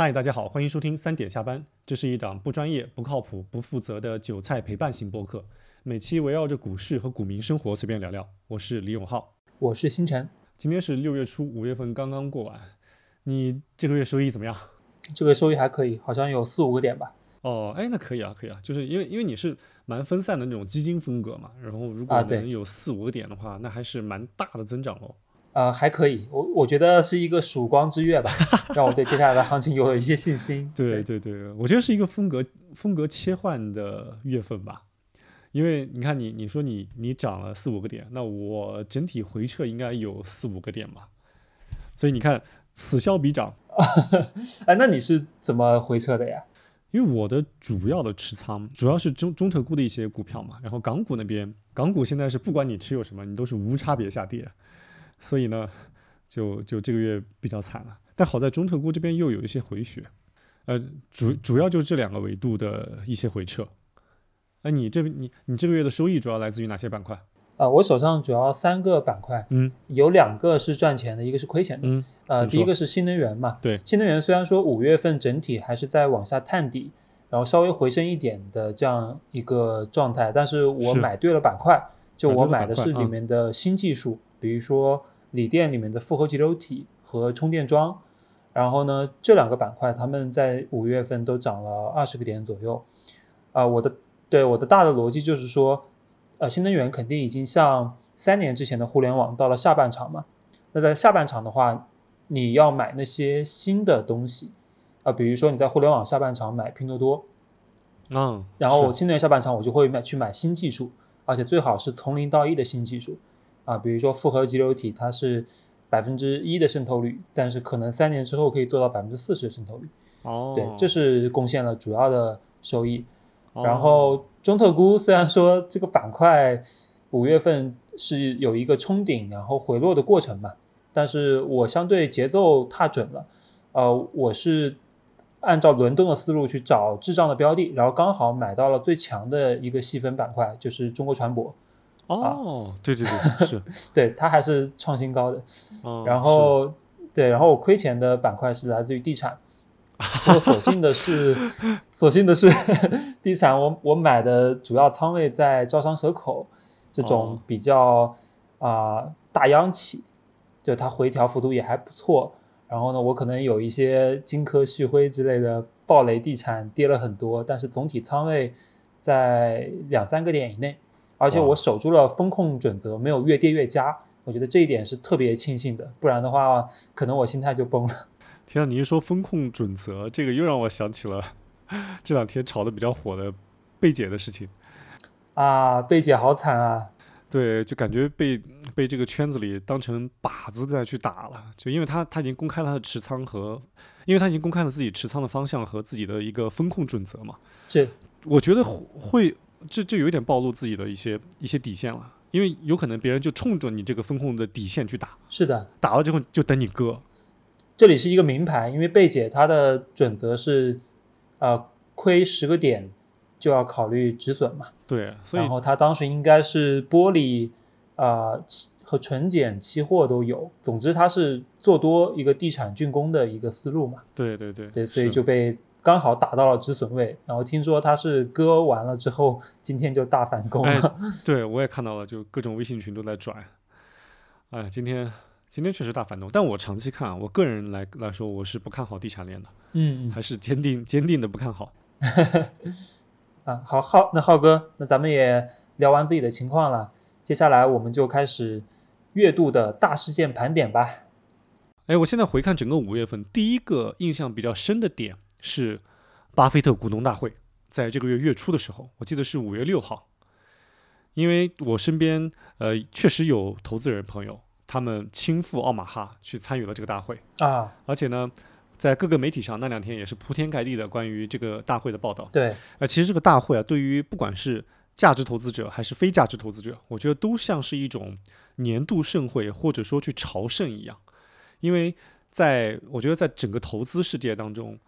嗨，大家好，欢迎收听三点下班。这是一档不专业、不靠谱、不负责的韭菜陪伴型播客，每期围绕着股市和股民生活随便聊聊。我是李永浩，我是星辰。今天是六月初，五月份刚刚过完，你这个月收益怎么样？这个收益还可以，好像有四五个点吧。哦，哎，那可以啊，可以啊，就是因为因为你是蛮分散的那种基金风格嘛，然后如果能有四五个点的话，那还是蛮大的增长喽。呃，还可以，我我觉得是一个曙光之月吧，让我对接下来的行情有了一些信心。对对对，我觉得是一个风格风格切换的月份吧，因为你看你你说你你涨了四五个点，那我整体回撤应该有四五个点吧，所以你看此消彼长。哎，那你是怎么回撤的呀？因为我的主要的持仓主要是中中特估的一些股票嘛，然后港股那边港股现在是不管你持有什么，你都是无差别下跌。所以呢，就就这个月比较惨了，但好在中特估这边又有一些回血，呃，主主要就这两个维度的一些回撤。哎，你这你你这个月的收益主要来自于哪些板块？呃，我手上主要三个板块，嗯，有两个是赚钱的，一个是亏钱的，嗯，呃，第一个是新能源嘛，对，新能源虽然说五月份整体还是在往下探底，然后稍微回升一点的这样一个状态，但是我买对了板块，就我买的是里面的新技术。比如说锂电里面的复合集流体和充电桩，然后呢，这两个板块他们在五月份都涨了二十个点左右。啊，我的对我的大的逻辑就是说，呃，新能源肯定已经像三年之前的互联网到了下半场嘛。那在下半场的话，你要买那些新的东西，啊，比如说你在互联网下半场买拼多多，嗯，然后新能源下半场我就会买去买新技术，而且最好是从零到一的新技术。啊，比如说复合集流体，它是百分之一的渗透率，但是可能三年之后可以做到百分之四十的渗透率。哦，对，这是贡献了主要的收益。然后中特估虽然说这个板块五月份是有一个冲顶然后回落的过程嘛，但是我相对节奏踏准了。呃，我是按照轮动的思路去找滞胀的标的，然后刚好买到了最强的一个细分板块，就是中国船舶。哦，对对对，是。对它还是创新高的，哦，然后对，然后我亏钱的板块是来自于地产，不过所幸的是，所幸的是 地产我我买的主要仓位在招商蛇口这种比较啊大央企，就它回调幅度也还不错，然后呢，我可能有一些金科旭辉之类的暴雷地产跌了很多，但是总体仓位在两三个点以内。而且我守住了风控准则，没有越跌越加，我觉得这一点是特别庆幸的，不然的话，可能我心态就崩了。听到，你一说风控准则，这个又让我想起了 这两天炒的比较火的贝姐的事情。啊，贝姐好惨啊！对，就感觉被被这个圈子里当成靶子再去打了，就因为他他已经公开了他的持仓和，因为他已经公开了自己持仓的方向和自己的一个风控准则嘛。是，我觉得会。这就有一点暴露自己的一些一些底线了，因为有可能别人就冲着你这个风控的底线去打，是的，打了之后就等你割。这里是一个名牌，因为贝姐她的准则是，呃，亏十个点就要考虑止损嘛。对，然后她当时应该是玻璃啊和纯碱期货都有，总之她是做多一个地产竣工的一个思路嘛。对对对，对，所以就被。刚好打到了止损位，然后听说他是割完了之后，今天就大反攻了。对，我也看到了，就各种微信群都在转。哎，今天今天确实大反攻，但我长期看，我个人来来说，我是不看好地产链的。嗯，还是坚定坚定的不看好。啊，好，浩，那浩哥，那咱们也聊完自己的情况了，接下来我们就开始月度的大事件盘点吧。哎，我现在回看整个五月份，第一个印象比较深的点。是巴菲特股东大会，在这个月月初的时候，我记得是五月六号。因为我身边呃确实有投资人朋友，他们亲赴奥马哈去参与了这个大会啊，而且呢，在各个媒体上那两天也是铺天盖地的关于这个大会的报道。对，呃，其实这个大会啊，对于不管是价值投资者还是非价值投资者，我觉得都像是一种年度盛会，或者说去朝圣一样。因为在我觉得在整个投资世界当中，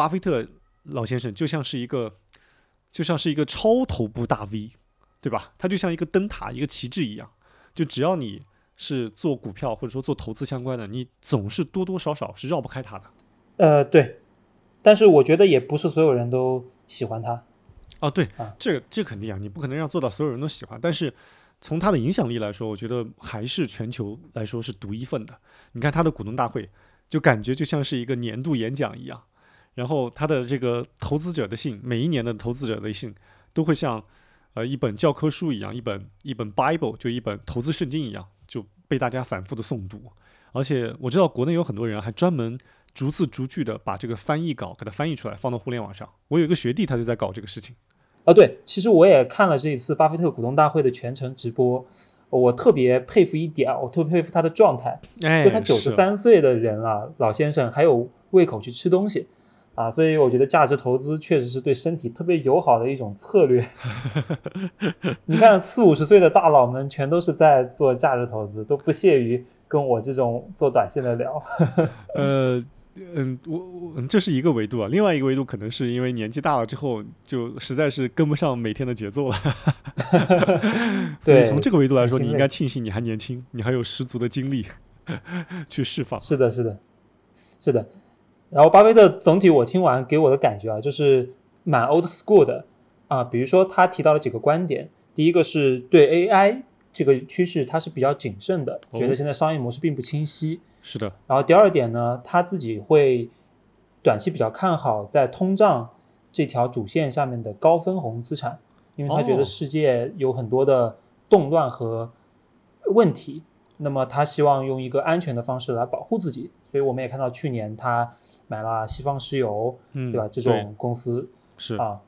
巴菲特老先生就像是一个，就像是一个超头部大 V，对吧？他就像一个灯塔、一个旗帜一样。就只要你是做股票或者说做投资相关的，你总是多多少少是绕不开他的。呃，对，但是我觉得也不是所有人都喜欢他。哦，对啊，这这肯定啊，你不可能让做到所有人都喜欢，但是从他的影响力来说，我觉得还是全球来说是独一份的。你看他的股东大会，就感觉就像是一个年度演讲一样，然后他的这个投资者的信，每一年的投资者的信都会像呃一本教科书一样，一本一本 Bible 就一本投资圣经一样，就被大家反复的诵读。而且我知道国内有很多人还专门逐字逐句的把这个翻译稿给它翻译出来，放到互联网上。我有一个学弟，他就在搞这个事情。啊，对，其实我也看了这一次巴菲特股东大会的全程直播，我特别佩服一点，我特别佩服他的状态，哎，就他九十三岁的人了，老先生还有胃口去吃东西，啊，所以我觉得价值投资确实是对身体特别友好的一种策略。你看四五十岁的大佬们全都是在做价值投资，都不屑于跟我这种做短线的聊。呃。嗯，我我这是一个维度啊，另外一个维度可能是因为年纪大了之后，就实在是跟不上每天的节奏了。所以从这个维度来说，你应该庆幸你还年轻，你还有十足的精力去释放。是的，是的，是的。然后巴菲特总体我听完给我的感觉啊，就是蛮 old school 的。啊。比如说他提到了几个观点，第一个是对 AI 这个趋势他是比较谨慎的，觉得现在商业模式并不清晰。是的，然后第二点呢，他自己会短期比较看好在通胀这条主线下面的高分红资产，因为他觉得世界有很多的动乱和问题，那么他希望用一个安全的方式来保护自己，所以我们也看到去年他买了西方石油，嗯，对吧？这种公司是啊。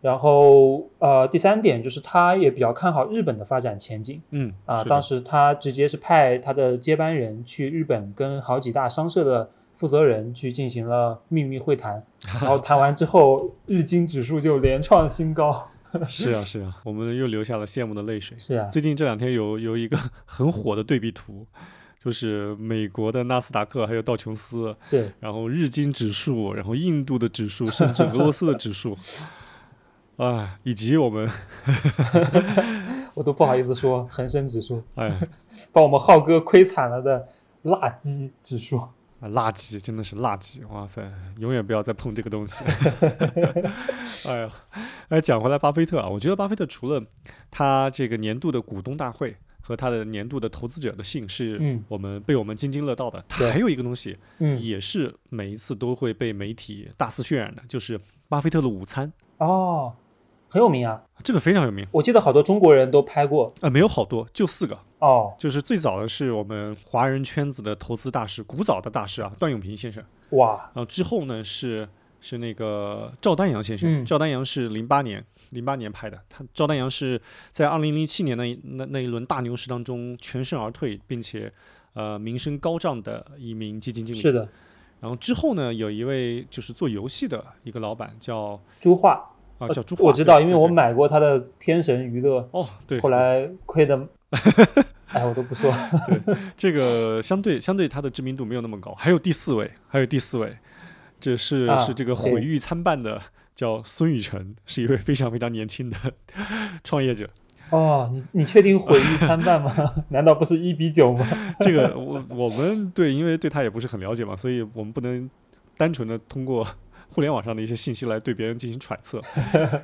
然后，呃，第三点就是他也比较看好日本的发展前景。嗯，啊，当时他直接是派他的接班人去日本，跟好几大商社的负责人去进行了秘密会谈。然后谈完之后，日经指数就连创新高。是啊，是啊，我们又流下了羡慕的泪水。是啊，最近这两天有有一个很火的对比图，就是美国的纳斯达克还有道琼斯，是，然后日经指数，然后印度的指数，甚至俄罗斯的指数。啊，以及我们 我都不好意思说恒生指数，哎，把我们浩哥亏惨了的垃圾指数啊，垃圾真的是垃圾，哇塞，永远不要再碰这个东西。哎呀，哎，讲回来，巴菲特啊，我觉得巴菲特除了他这个年度的股东大会和他的年度的投资者的信是我们被我们津津乐道的，他还有一个东西，也是每一次都会被媒体大肆渲染的，就是巴菲特的午餐哦。很有名啊，这个非常有名。我记得好多中国人都拍过呃，没有好多，就四个哦。就是最早的是我们华人圈子的投资大师，古早的大师啊，段永平先生。哇！然后之后呢是是那个赵丹阳先生，赵丹阳是零八年零八年拍的。他赵丹阳是在二零零七年那那那一轮大牛市当中全身而退，并且呃名声高涨的一名基金经理。是的。然后之后呢，有一位就是做游戏的一个老板叫朱化。啊，叫朱我知道，因为我买过他的天神娱乐。哦，对。后来亏的，哎，我都不说。对，这个相对相对他的知名度没有那么高。还有第四位，还有第四位，这是是这个毁誉参半的，叫孙雨晨，是一位非常非常年轻的创业者。哦，你你确定毁誉参半吗？难道不是一比九吗？这个我我们对，因为对他也不是很了解嘛，所以我们不能单纯的通过。互联网上的一些信息来对别人进行揣测，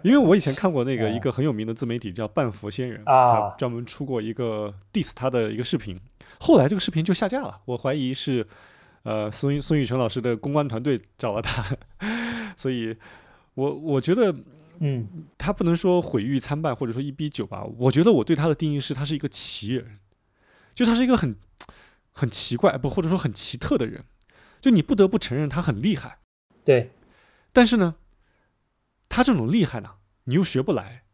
因为我以前看过那个 一个很有名的自媒体叫半佛仙人，他专门出过一个 diss 他的一个视频，后来这个视频就下架了，我怀疑是呃孙孙宇晨老师的公关团队找了他，所以我我觉得嗯，他不能说毁誉参半或者说一比九吧，我觉得我对他的定义是他是一个奇人，就他是一个很很奇怪不或者说很奇特的人，就你不得不承认他很厉害，对。但是呢，他这种厉害呢，你又学不来。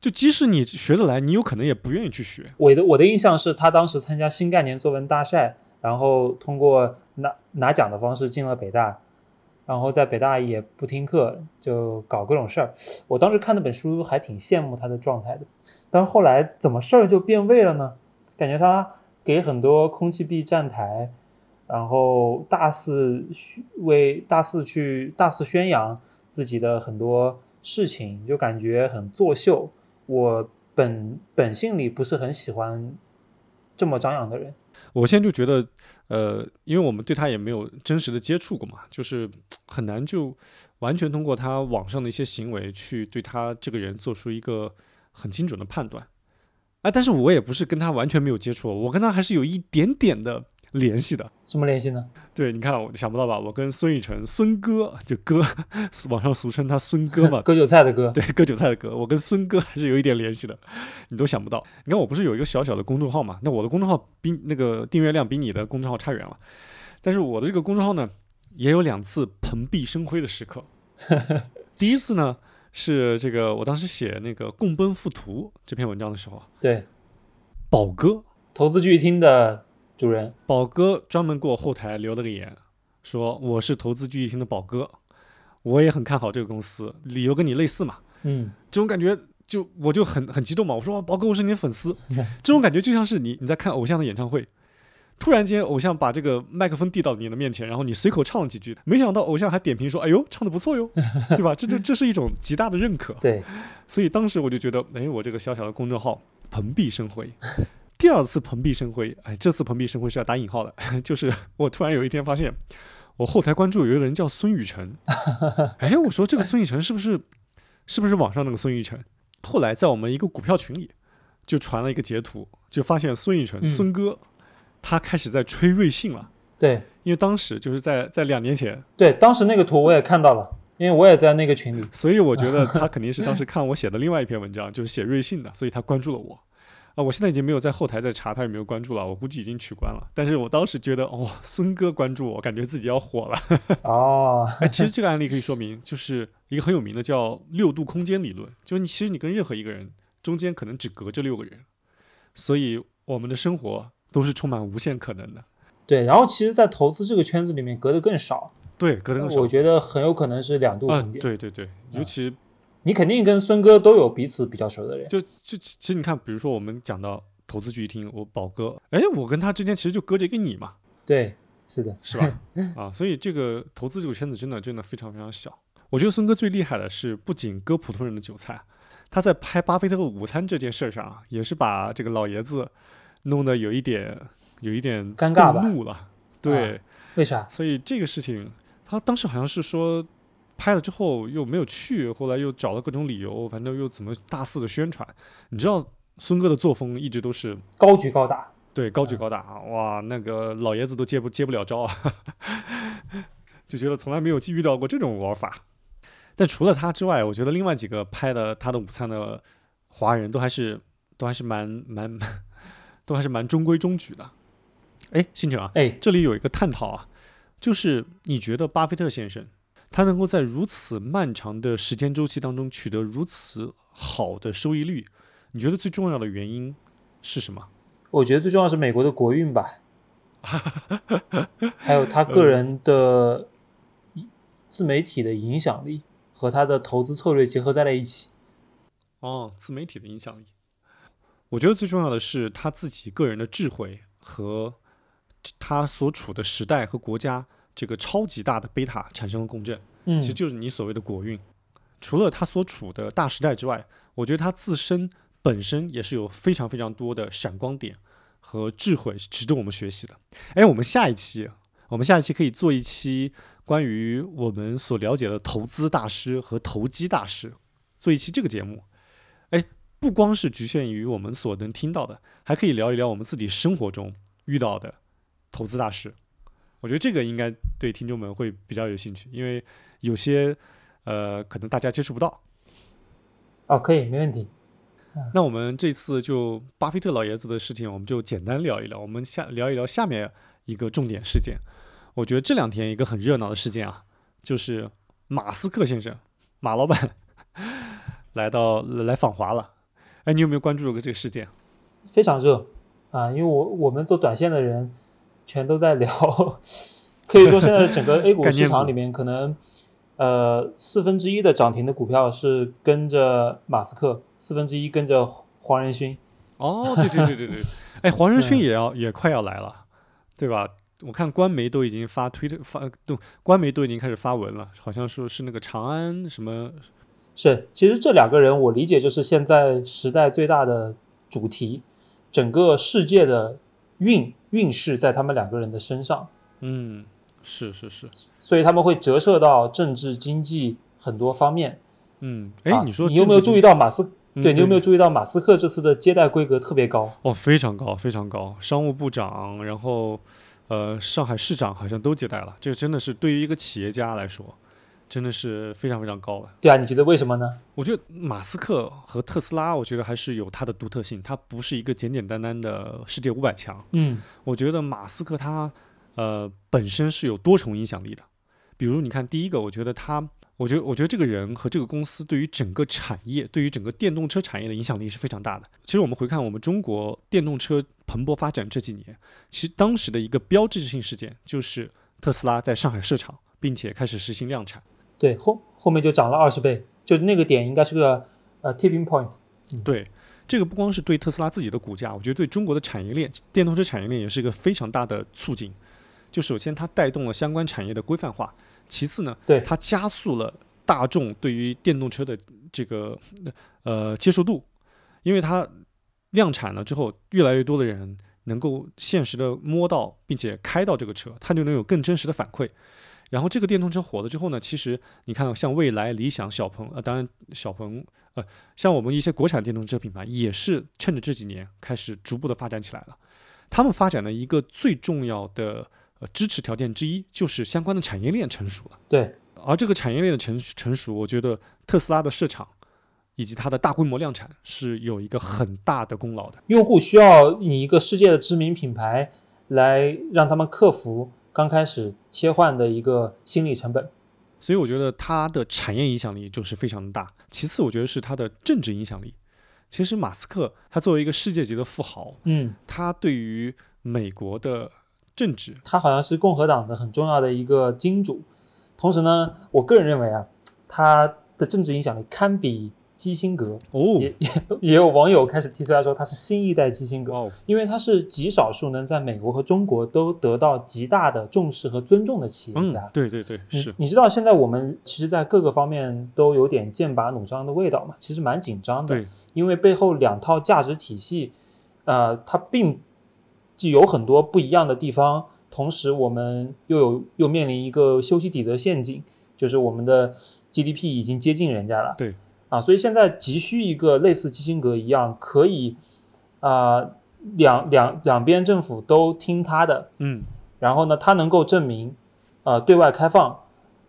就即使你学得来，你有可能也不愿意去学。我的我的印象是他当时参加新概念作文大赛，然后通过拿拿奖的方式进了北大，然后在北大也不听课，就搞各种事儿。我当时看那本书还挺羡慕他的状态的，但后来怎么事儿就变味了呢？感觉他给很多空气币站台。然后大肆为大肆去大肆宣扬自己的很多事情，就感觉很作秀。我本本性里不是很喜欢这么张扬的人。我现在就觉得，呃，因为我们对他也没有真实的接触过嘛，就是很难就完全通过他网上的一些行为去对他这个人做出一个很精准的判断。哎，但是我也不是跟他完全没有接触，我跟他还是有一点点的。联系的什么联系呢？对，你看，我想不到吧？我跟孙雨晨，孙哥就哥，网上俗称他孙哥嘛，割韭菜的哥，对，割韭菜的哥，我跟孙哥还是有一点联系的，你都想不到。你看，我不是有一个小小的公众号嘛？那我的公众号比那个订阅量比你的公众号差远了，但是我的这个公众号呢，也有两次蓬荜生辉的时刻。第一次呢，是这个我当时写那个《共奔赴图》这篇文章的时候，对，宝哥，投资聚义厅的。主人宝哥专门给我后台留了个言，说我是投资聚义厅的宝哥，我也很看好这个公司，理由跟你类似嘛。嗯，这种感觉就我就很很激动嘛。我说宝哥，我是你的粉丝，这种感觉就像是你你在看偶像的演唱会，突然间偶像把这个麦克风递到你的面前，然后你随口唱了几句，没想到偶像还点评说，哎呦，唱的不错哟，对吧？这就这是一种极大的认可。对，所以当时我就觉得，哎，我这个小小的公众号蓬荜生辉。第二次蓬荜生辉，哎，这次蓬荜生辉是要打引号的，就是我突然有一天发现，我后台关注有一个人叫孙雨晨，哎，我说这个孙雨晨是不是是不是网上那个孙雨晨？后来在我们一个股票群里就传了一个截图，就发现孙雨晨孙哥他开始在吹瑞幸了。对，因为当时就是在在两年前，对，当时那个图我也看到了，因为我也在那个群里，所以我觉得他肯定是当时看我写的另外一篇文章，就是写瑞幸的，所以他关注了我。啊，我现在已经没有在后台再查他有没有关注了，我估计已经取关了。但是我当时觉得，哦，孙哥关注我，感觉自己要火了。哦，哎，其实 这个案例可以说明，就是一个很有名的叫六度空间理论，就是你其实你跟任何一个人中间可能只隔着六个人，所以我们的生活都是充满无限可能的。对，然后其实，在投资这个圈子里面，隔得更少。对，隔得更少。我觉得很有可能是两度空间。对对对，尤其。你肯定跟孙哥都有彼此比较熟的人，就就其实你看，比如说我们讲到投资聚义厅，我宝哥，哎，我跟他之间其实就隔着一个你嘛，对，是的，是吧？啊，所以这个投资这个圈子真的真的非常非常小。我觉得孙哥最厉害的是，不仅割普通人的韭菜，他在拍巴菲特午餐这件事上啊，也是把这个老爷子弄得有一点有一点尴尬吧，怒了，对，为啥？所以这个事情，他当时好像是说。拍了之后又没有去，后来又找了各种理由，反正又怎么大肆的宣传。你知道孙哥的作风一直都是高举高打，对，高举高打，哇，那个老爷子都接不接不了招啊，就觉得从来没有遇到过这种玩法。但除了他之外，我觉得另外几个拍的他的午餐的华人都还是都还是蛮蛮 都还是蛮中规中矩的。哎，星辰啊，哎，这里有一个探讨啊，就是你觉得巴菲特先生？他能够在如此漫长的时间周期当中取得如此好的收益率，你觉得最重要的原因是什么？我觉得最重要是美国的国运吧，还有他个人的自媒体的影响力和他的投资策略结合在了一起。哦，自媒体的影响力，我觉得最重要的是他自己个人的智慧和他所处的时代和国家。这个超级大的贝塔产生了共振，嗯，其实就是你所谓的国运。除了它所处的大时代之外，我觉得它自身本身也是有非常非常多的闪光点和智慧，值得我们学习的。哎，我们下一期，我们下一期可以做一期关于我们所了解的投资大师和投机大师，做一期这个节目。哎，不光是局限于我们所能听到的，还可以聊一聊我们自己生活中遇到的投资大师。我觉得这个应该对听众们会比较有兴趣，因为有些呃可能大家接触不到。哦，可以，没问题。那我们这次就巴菲特老爷子的事情，我们就简单聊一聊。我们下聊一聊下面一个重点事件。我觉得这两天一个很热闹的事件啊，就是马斯克先生，马老板来到来访华了。哎，你有没有关注过这个事件？非常热啊，因为我我们做短线的人。全都在聊，可以说现在整个 A 股市场里面，可能呃四分之一的涨停的股票是跟着马斯克，四分之一跟着黄仁勋。哦，对对对对对，哎，黄仁勋也要也快要来了，对吧？我看官媒都已经发推特发，都官媒都已经开始发文了，好像说是那个长安什么。是，其实这两个人我理解就是现在时代最大的主题，整个世界的。运运势在他们两个人的身上。嗯，是是是，所以他们会折射到政治经济很多方面。嗯，哎，你说你有没有注意到马斯？对你有没有注意到马斯克这次的接待规格特别高？哦，非常高，非常高。商务部长，然后呃，上海市长好像都接待了。这个真的是对于一个企业家来说，真的是非常非常高了。对啊，你觉得为什么呢？我觉得马斯克和特斯拉，我觉得还是有它的独特性，它不是一个简简单单的世界五百强。嗯，我觉得马斯克他呃本身是有多重影响力的。比如你看，第一个，我觉得他。我觉得，我觉得这个人和这个公司对于整个产业，对于整个电动车产业的影响力是非常大的。其实我们回看我们中国电动车蓬勃发展这几年，其实当时的一个标志性事件就是特斯拉在上海设厂，并且开始实行量产。对，后后面就涨了二十倍，就那个点应该是个呃 tipping point。对，这个不光是对特斯拉自己的股价，我觉得对中国的产业链，电动车产业链也是一个非常大的促进。就首先它带动了相关产业的规范化。其次呢，对它加速了大众对于电动车的这个呃接受度，因为它量产了之后，越来越多的人能够现实的摸到并且开到这个车，它就能有更真实的反馈。然后这个电动车火了之后呢，其实你看像蔚来、理想、小鹏，呃，当然小鹏，呃，像我们一些国产电动车品牌也是趁着这几年开始逐步的发展起来了。他们发展的一个最重要的。呃，支持条件之一就是相关的产业链成熟了。对，而这个产业链的成成熟，我觉得特斯拉的市场以及它的大规模量产是有一个很大的功劳的。用户需要你一个世界的知名品牌来让他们克服刚开始切换的一个心理成本，所以我觉得它的产业影响力就是非常的大。其次，我觉得是它的政治影响力。其实，马斯克他作为一个世界级的富豪，嗯，他对于美国的。政治，他好像是共和党的很重要的一个金主，同时呢，我个人认为啊，他的政治影响力堪比基辛格哦，也也 也有网友开始提出来说他是新一代基辛格，哦，因为他是极少数能在美国和中国都得到极大的重视和尊重的企业家。对对对，是。你知道现在我们其实，在各个方面都有点剑拔弩张的味道嘛，其实蛮紧张的，对，因为背后两套价值体系，呃，它并。既有很多不一样的地方，同时我们又有又面临一个修昔底德陷阱，就是我们的 GDP 已经接近人家了。对，啊，所以现在急需一个类似基辛格一样，可以啊两两两边政府都听他的，嗯，然后呢，他能够证明呃对外开放，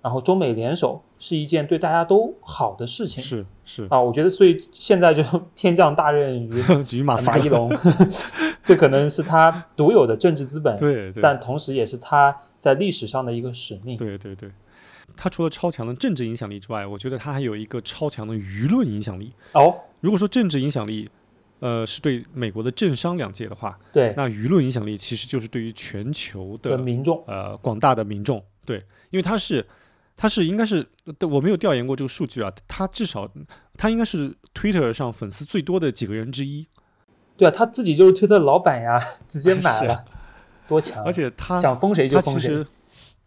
然后中美联手。是一件对大家都好的事情，是是啊，我觉得，所以现在就 天降大任于 马马一龙，这可能是他独有的政治资本，对，但同时也是他在历史上的一个使命。对对对，他除了超强的政治影响力之外，我觉得他还有一个超强的舆论影响力。哦，如果说政治影响力，呃，是对美国的政商两界的话，对，那舆论影响力其实就是对于全球的民众，呃，广大的民众，对，因为他是。他是应该是，我没有调研过这个数据啊。他至少他应该是 Twitter 上粉丝最多的几个人之一。对啊，他自己就是推特老板呀，直接买了，多强！而且他想封谁就封谁。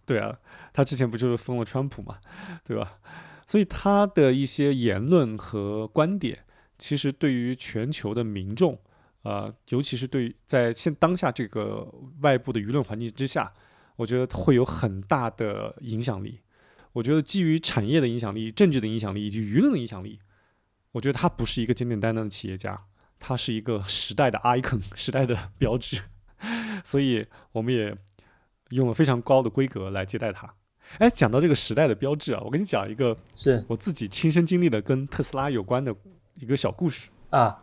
对啊，他之前不就是封了川普嘛，对吧？所以他的一些言论和观点，其实对于全球的民众，呃，尤其是对在现当下这个外部的舆论环境之下，我觉得会有很大的影响力。我觉得基于产业的影响力、政治的影响力以及舆论的影响力，我觉得他不是一个简简单单的企业家，他是一个时代的 icon、时代的标志，所以我们也用了非常高的规格来接待他。哎，讲到这个时代的标志啊，我跟你讲一个是我自己亲身经历的跟特斯拉有关的一个小故事啊。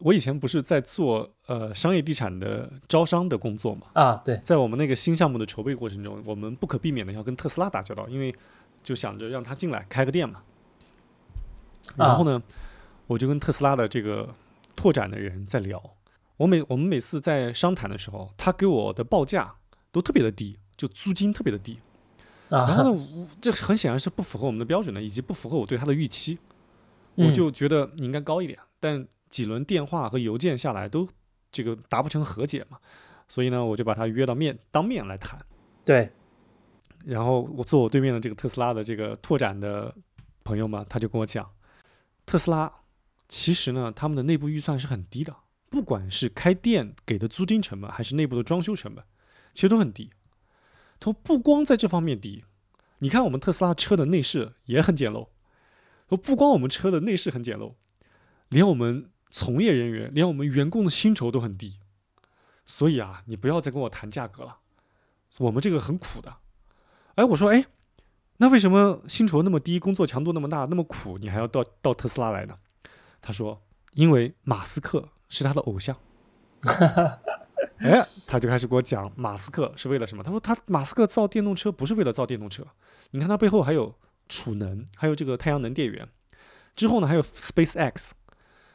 我以前不是在做呃商业地产的招商的工作嘛？啊，对，在我们那个新项目的筹备过程中，我们不可避免的要跟特斯拉打交道，因为就想着让他进来开个店嘛。然后呢，我就跟特斯拉的这个拓展的人在聊。我每我们每次在商谈的时候，他给我的报价都特别的低，就租金特别的低。然后呢，这很显然是不符合我们的标准的，以及不符合我对他的预期。我就觉得你应该高一点，但。几轮电话和邮件下来都这个达不成和解嘛，所以呢，我就把他约到面当面来谈。对，然后我坐我对面的这个特斯拉的这个拓展的朋友嘛，他就跟我讲，特斯拉其实呢，他们的内部预算是很低的，不管是开店给的租金成本，还是内部的装修成本，其实都很低。他说不光在这方面低，你看我们特斯拉车的内饰也很简陋。说不光我们车的内饰很简陋，连我们从业人员，连我们员工的薪酬都很低。所以啊，你不要再跟我谈价格了，我们这个很苦的。哎，我说，哎，那为什么薪酬那么低，工作强度那么大，那么苦，你还要到到特斯拉来呢？他说，因为马斯克是他的偶像。哎，他就开始给我讲马斯克是为了什么？他说他马斯克造电动车不是为了造电动车，你看他背后还有储能，还有这个太阳能电源。之后呢，还有 SpaceX，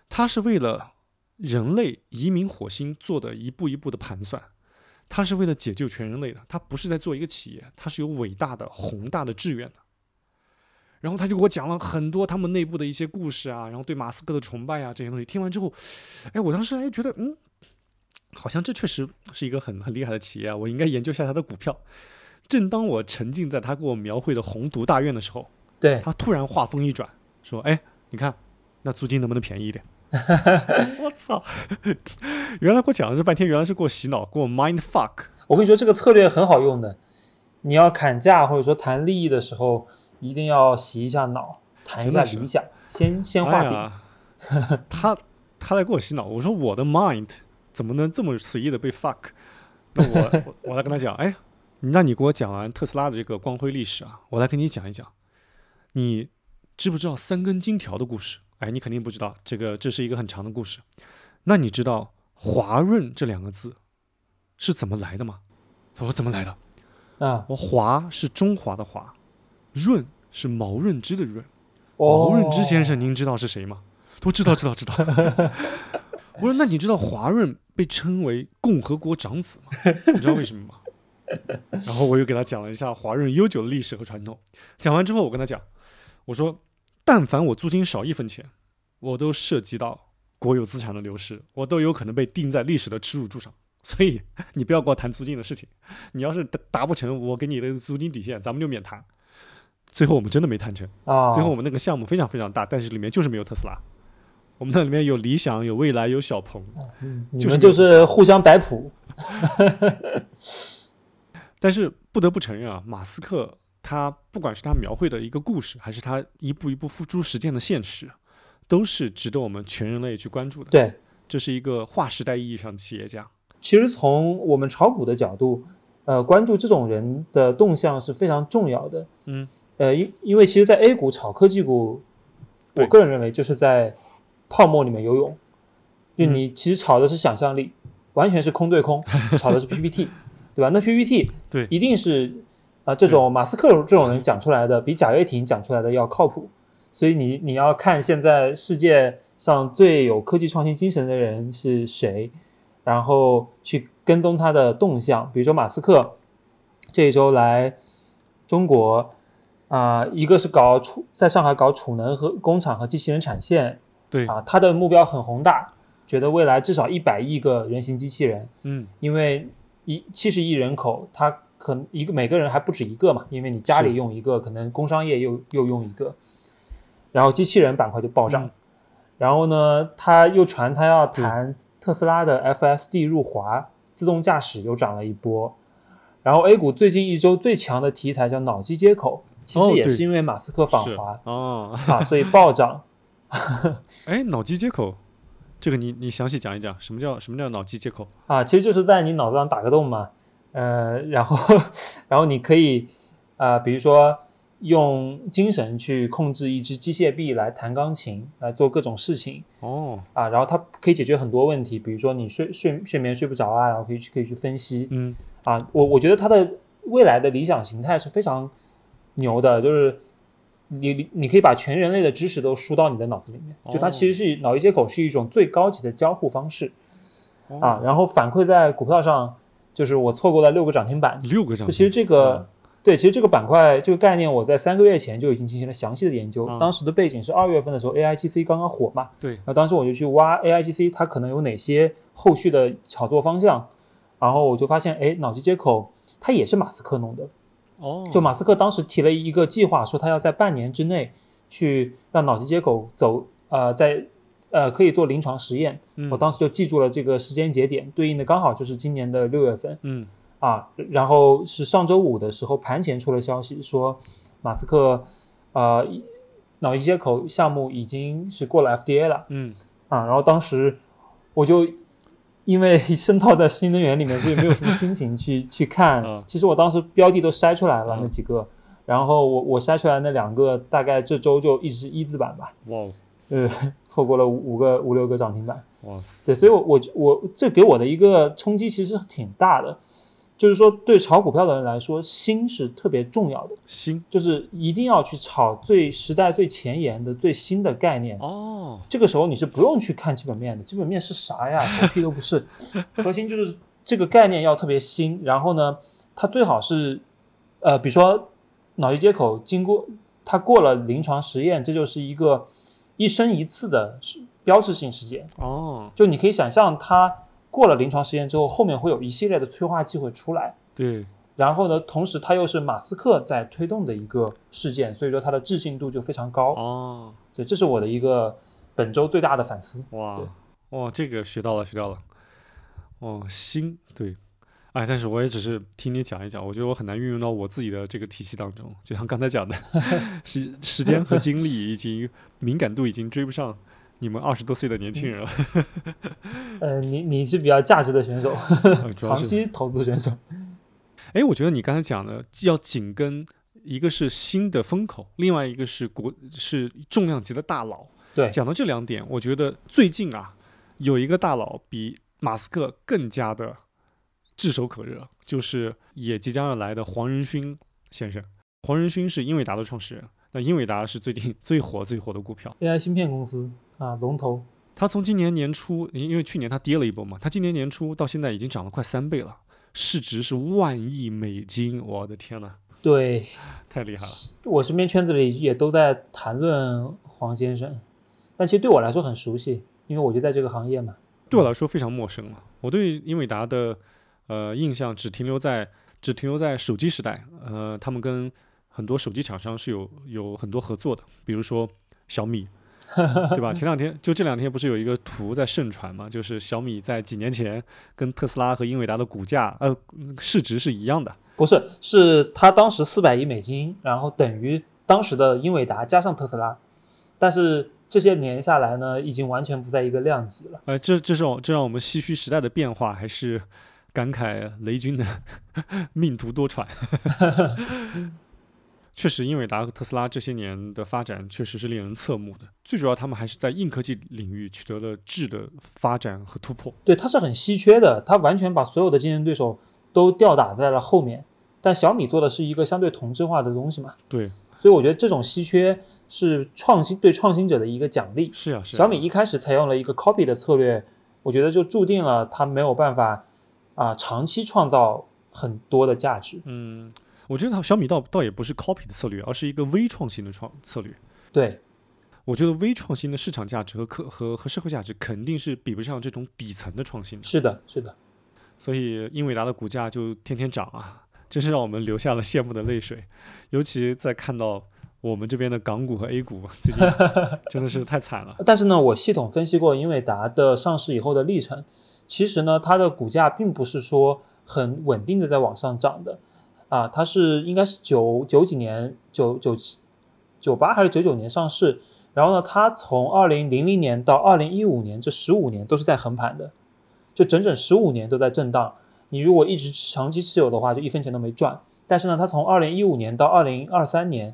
他是为了人类移民火星做的一步一步的盘算，他是为了解救全人类的，他不是在做一个企业，他是有伟大的宏大的志愿的。然后他就给我讲了很多他们内部的一些故事啊，然后对马斯克的崇拜啊这些东西。听完之后，哎，我当时哎觉得嗯。好像这确实是一个很很厉害的企业啊！我应该研究一下它的股票。正当我沉浸在他给我描绘的宏图大院的时候，对他突然话锋一转，说：“哎，你看那租金能不能便宜一点？” 我操！原来给我讲了这半天，原来是给我洗脑，给我 mind fuck。我跟你说，这个策略很好用的。你要砍价或者说谈利益的时候，一定要洗一下脑，谈一下理想，先先画饼。他他在给我洗脑，我说我的 mind。怎么能这么随意的被 fuck？那我 我来跟他讲，哎，那你给我讲完特斯拉的这个光辉历史啊，我来跟你讲一讲。你知不知道三根金条的故事？哎，你肯定不知道，这个这是一个很长的故事。那你知道“华润”这两个字是怎么来的吗？他说怎么来的？啊，我华是中华的华，润是毛润之的润。毛润之先生，您知道是谁吗？都知道，知道，知道。我说：“那你知道华润被称为共和国长子吗？你知道为什么吗？” 然后我又给他讲了一下华润悠久的历史和传统。讲完之后，我跟他讲：“我说，但凡我租金少一分钱，我都涉及到国有资产的流失，我都有可能被钉在历史的耻辱柱上。所以你不要跟我谈租金的事情。你要是达达不成我给你的租金底线，咱们就免谈。最后我们真的没谈成啊！最后我们那个项目非常非常大，但是里面就是没有特斯拉。”我们那里面有理想，有未来，有小鹏，你们就是互相摆谱。但是不得不承认啊，马斯克他不管是他描绘的一个故事，还是他一步一步付诸实践的现实，都是值得我们全人类去关注的。对，这是一个划时代意义上的企业家。其实从我们炒股的角度，呃，关注这种人的动向是非常重要的。嗯，呃，因因为其实，在 A 股炒科技股，我个人认为就是在。泡沫里面游泳，就你其实炒的是想象力，完全是空对空，炒的是 PPT，对吧？那 PPT 对，一定是啊，这种马斯克这种人讲出来的比贾跃亭讲出来的要靠谱。所以你你要看现在世界上最有科技创新精神的人是谁，然后去跟踪他的动向。比如说马斯克这一周来中国啊，一个是搞储在上海搞储能和工厂和机器人产线。对啊，他的目标很宏大，觉得未来至少一百亿个人形机器人。嗯，因为一七十亿人口，他可能一个每个人还不止一个嘛，因为你家里用一个，可能工商业又又用一个，然后机器人板块就暴涨。然后呢，他又传他要谈特斯拉的 FSD 入华，自动驾驶又涨了一波。然后 A 股最近一周最强的题材叫脑机接口，其实也是因为马斯克访华哦啊，所以暴涨。哎，脑机接口，这个你你详细讲一讲，什么叫什么叫脑机接口啊？其实就是在你脑子上打个洞嘛，呃，然后然后你可以啊，比如说用精神去控制一只机械臂来弹钢琴，来做各种事情哦啊，然后它可以解决很多问题，比如说你睡睡睡眠睡不着啊，然后可以去可以去分析，嗯啊，我我觉得它的未来的理想形态是非常牛的，就是。你你你可以把全人类的知识都输到你的脑子里面，就它其实是脑机接口是一种最高级的交互方式啊。然后反馈在股票上，就是我错过了六个涨停板，六个涨停。其实这个对，其实这个板块这个概念，我在三个月前就已经进行了详细的研究。当时的背景是二月份的时候，A I G C 刚刚火嘛，对。那当时我就去挖 A I G C，它可能有哪些后续的炒作方向，然后我就发现，哎，脑机接口它也是马斯克弄的。哦，就马斯克当时提了一个计划，说他要在半年之内去让脑机接口走，呃，在呃可以做临床实验。嗯我当时就记住了这个时间节点，对应的刚好就是今年的六月份嗯啊。然后是上周五的时候盘前出了消息说，马斯克呃脑机接口项目已经是过了 FDA 了嗯啊。然后当时我就因为 深套在新能源里面，所以没有什么心情去 去看啊。其实我当时标的都筛出来了啊那几个，然后我我筛出来那两个，大概这周就一直一字板吧。哇哦呃，错过了五五个五六个涨停板，哇对，所以我，我我这给我的一个冲击其实挺大的，就是说对炒股票的人来说，新是特别重要的，新就是一定要去炒最时代最前沿的最新的概念。哦这个时候你是不用去看基本面的，基本面是啥呀？狗屁都不是，核心就是这个概念要特别新，然后呢，它最好是，呃，比如说脑机接口经过它过了临床实验，这就是一个一生一次的是标志性事件。哦就你可以想象，它过了临床实验之后，后面会有一系列的催化剂会出来。对然后呢，同时它又是马斯克在推动的一个事件，所以说它的置信度就非常高。哦对，这是我的一个本周最大的反思。哇对哇这个学到了学到了哦新对。哎，但是我也只是听你讲一讲，我觉得我很难运用到我自己的这个体系当中。就像刚才讲的，时时间和精力以及敏感度已经追不上你们二十多岁的年轻人了。呃，你你是比较价值的选手，长期投资选手。哎，我觉得你刚才讲的要紧跟，一个是新的风口，另外一个是国是重量级的大佬。对，讲到这两点，我觉得最近啊，有一个大佬比马斯克更加的炙手可热，就是也即将要来的黄仁勋先生。黄仁勋是英伟达的创始人，那英伟达是最近 最火最火的股票。AI 芯片公司啊，龙头。它从今年年初，因因为去年它跌了一波嘛，它今年年初到现在已经涨了快三倍了，市值是万亿美金，我的天呐，对太厉害了！我身边圈子里也都在谈论黄先生，但其实对我来说很熟悉，因为我就在这个行业嘛。对我来说非常陌生了。我对英伟达的呃印象只停留在只停留在手机时代，呃，他们跟很多手机厂商是有有很多合作的，比如说小米，对吧？前两天就这两天不是有一个图在盛传嘛，就是小米在几年前跟特斯拉和英伟达的股价呃市值是一样的。不是，是他当时四百亿美金，然后等于当时的英伟达加上特斯拉，但是这些年下来呢，已经完全不在一个量级了。呃，这这是这让我们唏嘘时代的变化，还是感慨雷军的 命途多舛。确实，英伟达和特斯拉这些年的发展确实是令人侧目的。最主要，他们还是在硬科技领域取得了质的发展和突破。对，它是很稀缺的，它完全把所有的竞争对手都吊打在了后面。但小米做的是一个相对同质化的东西嘛，对，所以我觉得这种稀缺是创新对创新者的一个奖励。是啊，是啊。小米一开始采用了一个 copy 的策略，我觉得就注定了它没有办法啊、长期创造很多的价值。嗯，我觉得它小米倒倒也不是 copy 的策略，而是一个微创新的创策略。对，我觉得微创新的市场价值和可和和社会价值肯定是比不上这种底层的创新的。是的，是的。所以英伟达的股价就天天涨啊，真是让我们流下了羡慕的泪水。尤其在看到我们这边的港股和 A 股最近 真的是太惨了。但是呢，我系统分析过英伟达的上市以后的历程，其实呢，它的股价并不是说很稳定的在往上涨的，啊，它是应该是九九几年九九七九八还是九九年上市，然后呢，它从二零零零年到二零一五年这十五年都是在横盘的，就整整十五年都在震荡。你如果一直长期持有的话，就一分钱都没赚。但是呢，它从二零一五年到二零二三年，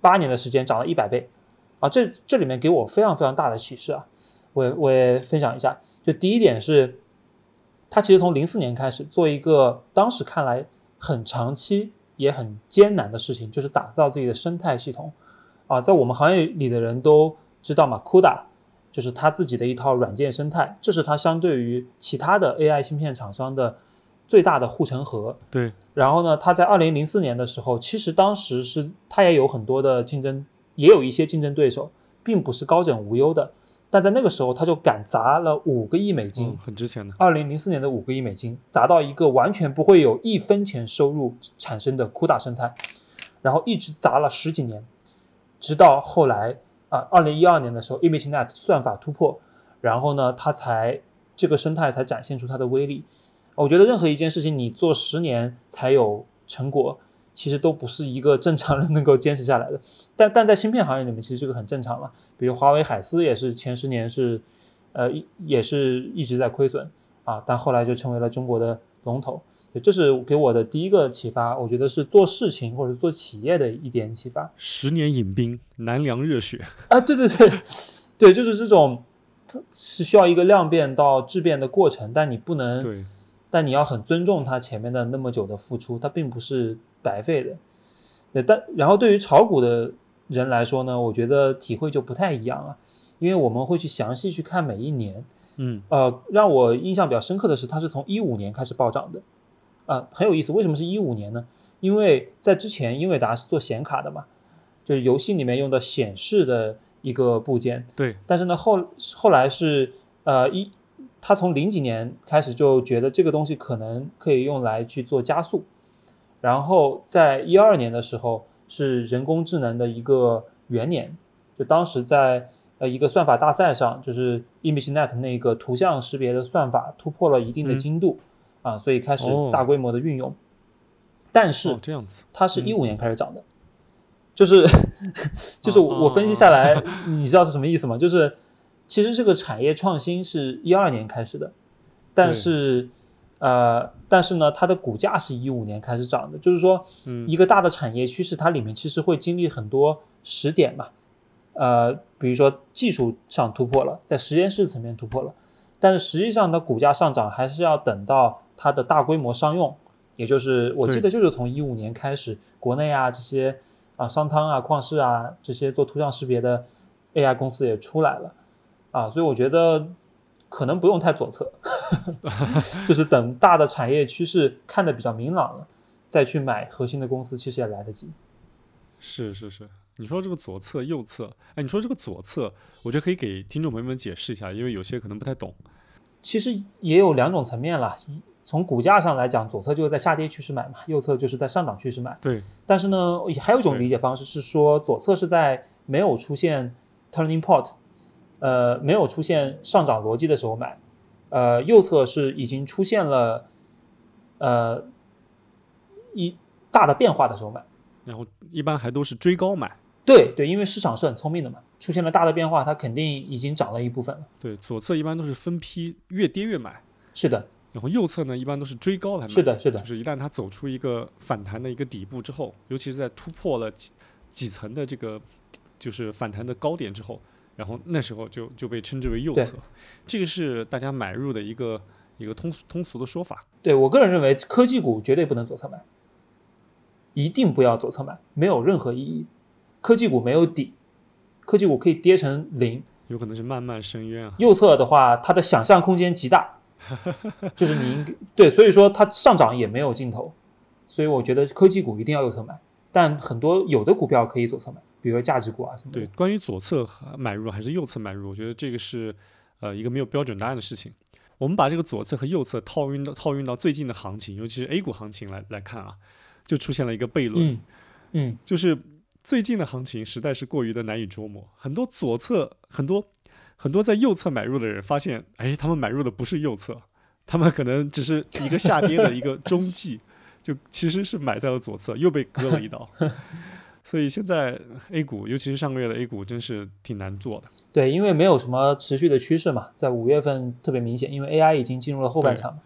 八年的时间涨了一百倍，啊，这这里面给我非常非常大的启示啊！我我也分享一下。就第一点是，它其实从零四年开始做一个当时看来很长期也很艰难的事情，就是打造自己的生态系统。啊，在我们行业里的人都知道嘛，CUDA 就是他自己的一套软件生态，这是它相对于其他的 AI 芯片厂商的最大的护城河。对，然后呢，它在二零零四年的时候，其实当时是它也有很多的竞争，也有一些竞争对手，并不是高枕无忧的。但在那个时候，他就敢砸了五个亿美金嗯，，很值钱的。二零零四年的五个亿美金，砸到一个完全不会有一分钱收入产生的 CUDA 生态，然后一直砸了十几年，直到后来啊，二零一二年的时候，ImageNet 算法突破，然后呢，它才这个生态才展现出它的威力。我觉得任何一件事情你做十年才有成果，其实都不是一个正常人能够坚持下来的。但但在芯片行业里面，其实这个很正常了。比如华为海思也是前十年是，呃，也是一直在亏损啊，但后来就成为了中国的龙头。这是给我的第一个启发，我觉得是做事情或者做企业的一点启发。十年饮冰，难凉热血啊！对对对，对，就是这种，是需要一个量变到质变的过程，但你不能，对，但你要很尊重他前面的那么久的付出，它并不是白费的。呃，但然后对于炒股的人来说呢，我觉得体会就不太一样啊，因为我们会去详细去看每一年，嗯，呃，让我印象比较深刻的是，它是从一五年开始暴涨的。啊，很有意思。为什么是一五年呢？因为在之前，英伟达是做显卡的嘛，就是游戏里面用的显示的一个部件。对。但是呢，后后来是呃一，他从零几年开始就觉得这个东西可能可以用来去做加速，然后在一二年的时候是人工智能的一个元年，就当时在呃一个算法大赛上，就是 ImageNet 那个图像识别的算法突破了一定的精度。啊，所以开始大规模的运用，但是这样子，它是一五年开始涨的，就是 就是我分析下来，你知道是什么意思吗？就是其实这个产业创新是一二年开始的，但是呃，但是呢，它的股价是一五年开始涨的，就是说，一个大的产业趋势，它里面其实会经历很多时点嘛，呃，比如说技术上突破了，在实验室层面突破了，但是实际上的股价上涨还是要等到。它的大规模商用，也就是我记得就是从一五年开始，国内啊这些啊商汤啊旷视啊这些做图像识别的 AI 公司也出来了啊，所以我觉得可能不用太左侧，就是等大的产业趋势看得比较明朗了，再去买核心的公司，其实也来得及。是是是，你说这个左侧右侧，哎，你说这个左侧，我觉得可以给听众朋友们解释一下，因为有些可能不太懂。其实也有两种层面了。从股价上来讲，左侧就是在下跌趋势买嘛，右侧就是在上涨趋势买。对。但是呢，还有一种理解方式是说，左侧是在没有出现 turning point，呃，没有出现上涨逻辑的时候买，呃，右侧是已经出现了呃一大的变化的时候买。然后一般还都是追高买。对对，因为市场是很聪明的嘛，出现了大的变化，它肯定已经涨了一部分了。对，左侧一般都是分批越跌越买。是的。然后右侧呢，一般都是追高来买。是的，是的。就是一旦它走出一个反弹的一个底部之后，尤其是在突破了几几层的这个就是反弹的高点之后，然后那时候就就被称之为右侧。这个是大家买入的一个一个通俗通俗的说法。对我个人认为，科技股绝对不能左侧买，一定不要左侧买，没有任何意义。科技股没有底，科技股可以跌成零，有可能是漫漫深渊啊。右侧的话，它的想象空间极大。就是你应该对，所以说它上涨也没有尽头，所以我觉得科技股一定要右侧买，但很多有的股票可以左侧买，比如说价值股啊什么的。对，关于左侧买入还是右侧买入，我觉得这个是呃一个没有标准答案的事情。我们把这个左侧和右侧套运到套运到最近的行情，尤其是 A 股行情来来看啊，就出现了一个悖论。嗯嗯，就是最近的行情实在是过于的难以捉摸，很多左侧很多。很多在右侧买入的人发现，哎，他们买入的不是右侧，他们可能只是一个下跌的一个中继，就其实是买在了左侧，又被割了一刀。所以现在 A 股，尤其是上个月的 A 股，真是挺难做的。对，因为没有什么持续的趋势嘛，在五月份特别明显，因为 AI 已经进入了后半场，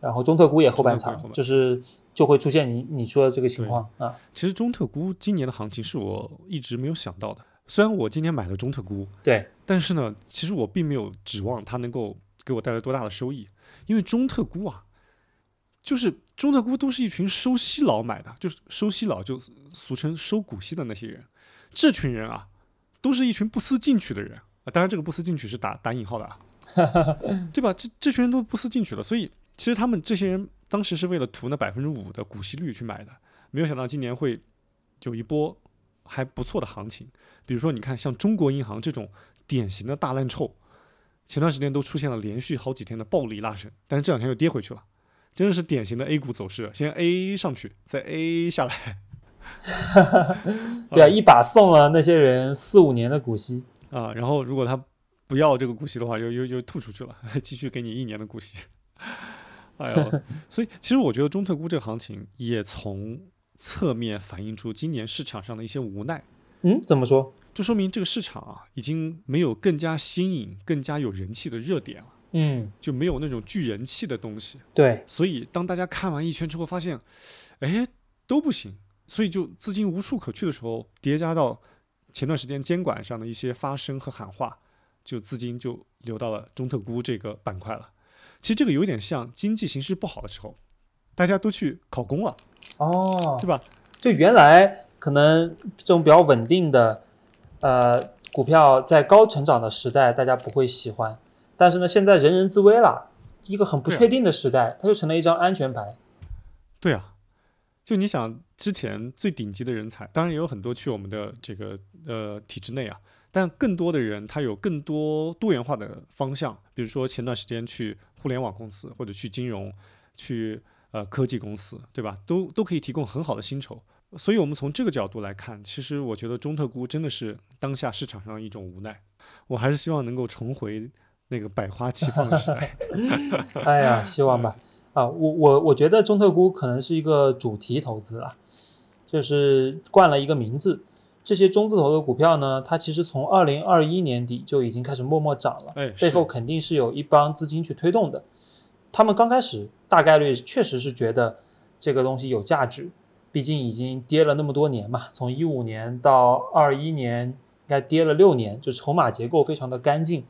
然后中特估也后半场，就是就会出现你你说的这个情况啊。其实中特估今年的行情是我一直没有想到的。虽然我今年买了中特估，对，但是呢，其实我并没有指望它能够给我带来多大的收益，因为中特估啊，就是中特估都是一群收息佬买的，就是收息佬就俗称收股息的那些人，这群人啊，都是一群不思进取的人啊，当然这个不思进取是打打引号的啊，对吧？这这群人都不思进取了，所以其实他们这些人当时是为了图那百分之五的股息率去买的，没有想到今年会有一波。还不错的行情，比如说你看像中国银行这种典型的大烂臭，前段时间都出现了连续好几天的暴力拉升，但是这两天又跌回去了，真的是典型的 A 股走势，先 A 上去，再 A 下来。对啊，一把送了那些人四五年的股息啊，然后如果他不要这个股息的话，又又又吐出去了，继续给你一年的股息。哎呦，所以其实我觉得中特估这个行情也从侧面反映出今年市场上的一些无奈。嗯，怎么说？就说明这个市场啊，已经没有更加新颖、更加有人气的热点了。嗯，就没有那种聚人气的东西。对，所以当大家看完一圈之后，发现，哎，都不行，所以就资金无处可去的时候，叠加到前段时间监管上的一些发声和喊话，就资金就流到了中特估这个板块了。其实这个有点像经济形势不好的时候，大家都去考公了，哦，对吧？就原来可能这种比较稳定的，呃，股票在高成长的时代，大家不会喜欢。但是呢，现在人人自危了，一个很不确定的时代，它就成了一张安全牌。对啊，就你想之前最顶级的人才，当然也有很多去我们的这个呃体制内啊，但更多的人他有更多多元化的方向，比如说前段时间去互联网公司或者去金融、去呃科技公司，对吧？都都可以提供很好的薪酬。所以我们从这个角度来看，其实我觉得中特估真的是当下市场上一种无奈。我还是希望能够重回。那个百花齐放的时代，哎呀，希望吧。啊，我我我觉得中特估可能是一个主题投资啊，就是冠了一个名字。这些中字头的股票呢，它其实从二零二一年底就已经开始默默涨了，哎，背后肯定是有一帮资金去推动的。他们刚开始大概率确实是觉得这个东西有价值，毕竟已经跌了那么多年嘛，从一五年到二一年，应该跌了六年，就筹码结构非常的干净。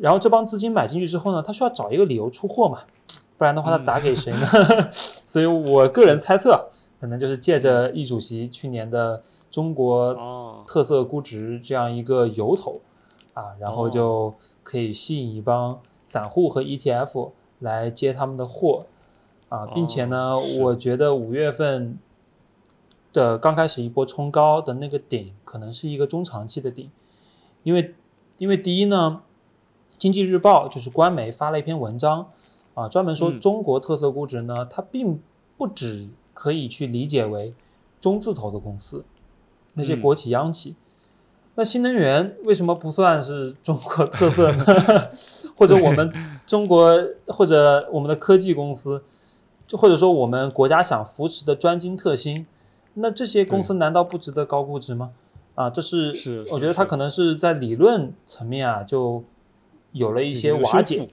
然后这帮资金买进去之后呢，他需要找一个理由出货嘛，不然的话他砸给谁呢？所以我个人猜测，可能就是借着易主席去年的中国特色估值这样一个由头啊，然后就可以吸引一帮散户和 ETF 来接他们的货啊，并且呢，我觉得五月份的刚开始一波冲高的那个顶，可能是一个中长期的顶，因为因为第一呢。经济日报就是官媒发了一篇文章，啊，专门说中国特色估值呢，它并不只可以去理解为中字头的公司，那些国企央企。那新能源为什么不算是中国特色呢？或者我们中国或者我们的科技公司，就或者说我们国家想扶持的专精特新，那这些公司难道不值得高估值吗？啊，这是我觉得它可能是在理论层面啊就。有了一些瓦解，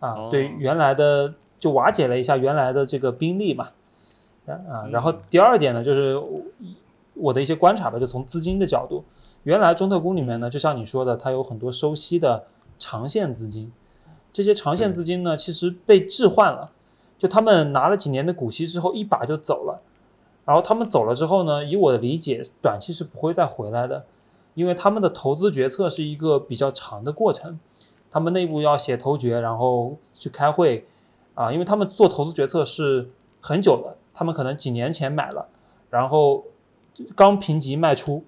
啊，对原来的就瓦解了一下原来的这个兵力嘛，啊，然后第二点呢，就是我的一些观察吧，就从资金的角度，原来中特估里面呢，就像你说的，它有很多收息的长线资金，这些长线资金呢，其实被置换了，就他们拿了几年的股息之后，一把就走了，然后他们走了之后呢，以我的理解，短期是不会再回来的，因为他们的投资决策是一个比较长的过程。他们内部要写投决，然后去开会，啊，因为他们做投资决策是很久了，他们可能几年前买了，然后刚评级卖出，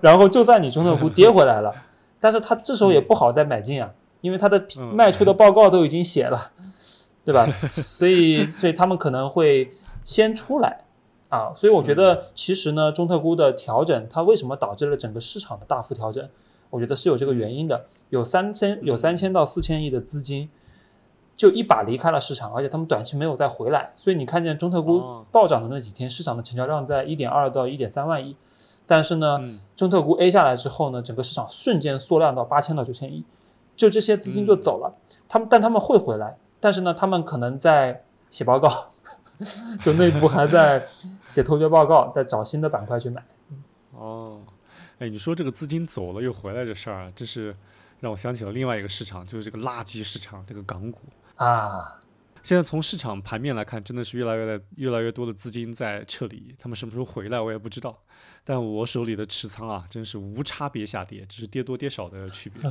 然后就算你中特估 跌回来了，但是他这时候也不好再买进啊，因为他的卖出的报告都已经写了，对吧？所以，所以他们可能会先出来，啊，所以我觉得其实呢，中特估的调整，它为什么导致了整个市场的大幅调整？我觉得是有这个原因的，有三千有三千到四千亿的资金，就一把离开了市场，而且他们短期没有再回来，所以你看见中特估暴涨的那几天，市场的成交量在一点二到一点三万亿，但是呢，中特估 A 下来之后呢，整个市场瞬间缩量到八千到九千亿，就这些资金就走了，他们但他们会回来，但是呢，他们可能在写报告，就内部还在写投决报告，在找新的板块去买，哦。哎，你说这个资金走了又回来这事儿啊，真是让我想起了另外一个市场，就是这个垃圾市场，这个港股啊。现在从市场盘面来看，真的是越来越来越来越多的资金在撤离，他们什么时候回来我也不知道。但我手里的持仓啊，真是无差别下跌，只是跌多跌少的区别。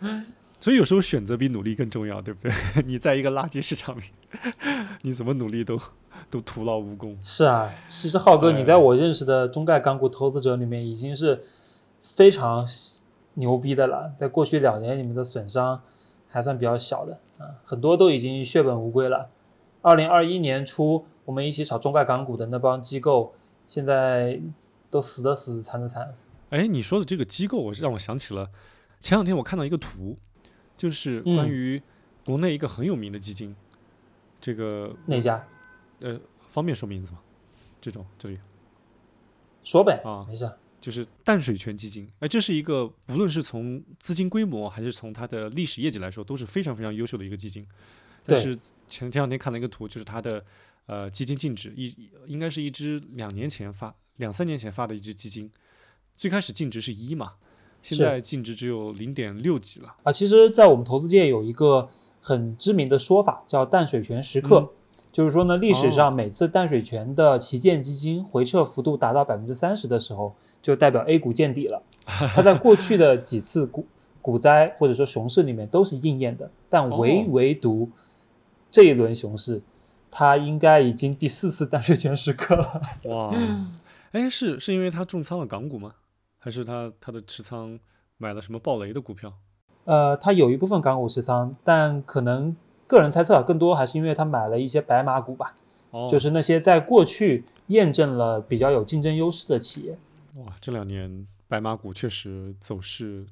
所以有时候选择比努力更重要，对不对？你在一个垃圾市场里，你怎么努力都都徒劳无功。是啊，其实浩哥，你在我认识的中概港股投资者里面已经是。非常牛逼的了，在过去两年里面的损伤还算比较小的啊，很多都已经血本无归了。二零二一年初，我们一起炒中概港股的那帮机构现在都死的死，残的残。哎，你说的这个机构，我让我想起了前两天我看到一个图，就是关于国内一个很有名的基金，这个哪家？呃，方便说名字吗？这种这里说呗啊，没事。就是淡水泉基金，哎，这是一个无论是从资金规模还是从它的历史业绩来说，都是非常非常优秀的一个基金。但是前前两天看了一个图，就是它的呃基金净值一应该是一只两年前发两三年前发的一只基金，最开始净值是一嘛，现在净值只有零点六几了啊。其实，在我们投资界有一个很知名的说法，叫淡水泉时刻。就是说呢，历史上每次淡水泉的旗舰基金回撤幅度达到百分之三十的时候，就代表 A 股见底了。它在过去的几次股股灾或者说熊市里面都是应验的，但唯唯独这一轮熊市，它应该已经第四次淡水泉时刻了。哇，哎，是是因为他重仓了港股吗？还是他他的持仓买了什么暴雷的股票？呃，他有一部分港股持仓，但可能。个人猜测啊，更多还是因为他买了一些白马股吧，就是那些在过去验证了比较有竞争优势的企业。哇，这两年白马股确实走势，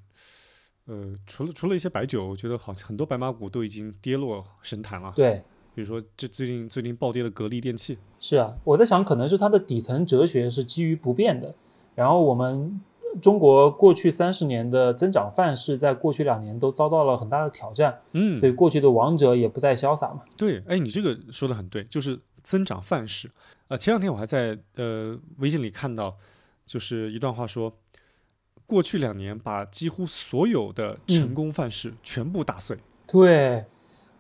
呃，除了除了一些白酒，我觉得好像很多白马股都已经跌落神坛了。对，比如说这最近最近暴跌的格力电器。是啊，我在想，可能是它的底层哲学是基于不变的，然后我们。中国过去三十年的增长范式，在过去两年都遭到了很大的挑战。嗯，所以过去的王者也不再潇洒嘛。对，哎，你这个说的很对，就是增长范式。呃，前两天我还在呃微信里看到，就是一段话说，过去两年把几乎所有的成功范式全部打碎。对，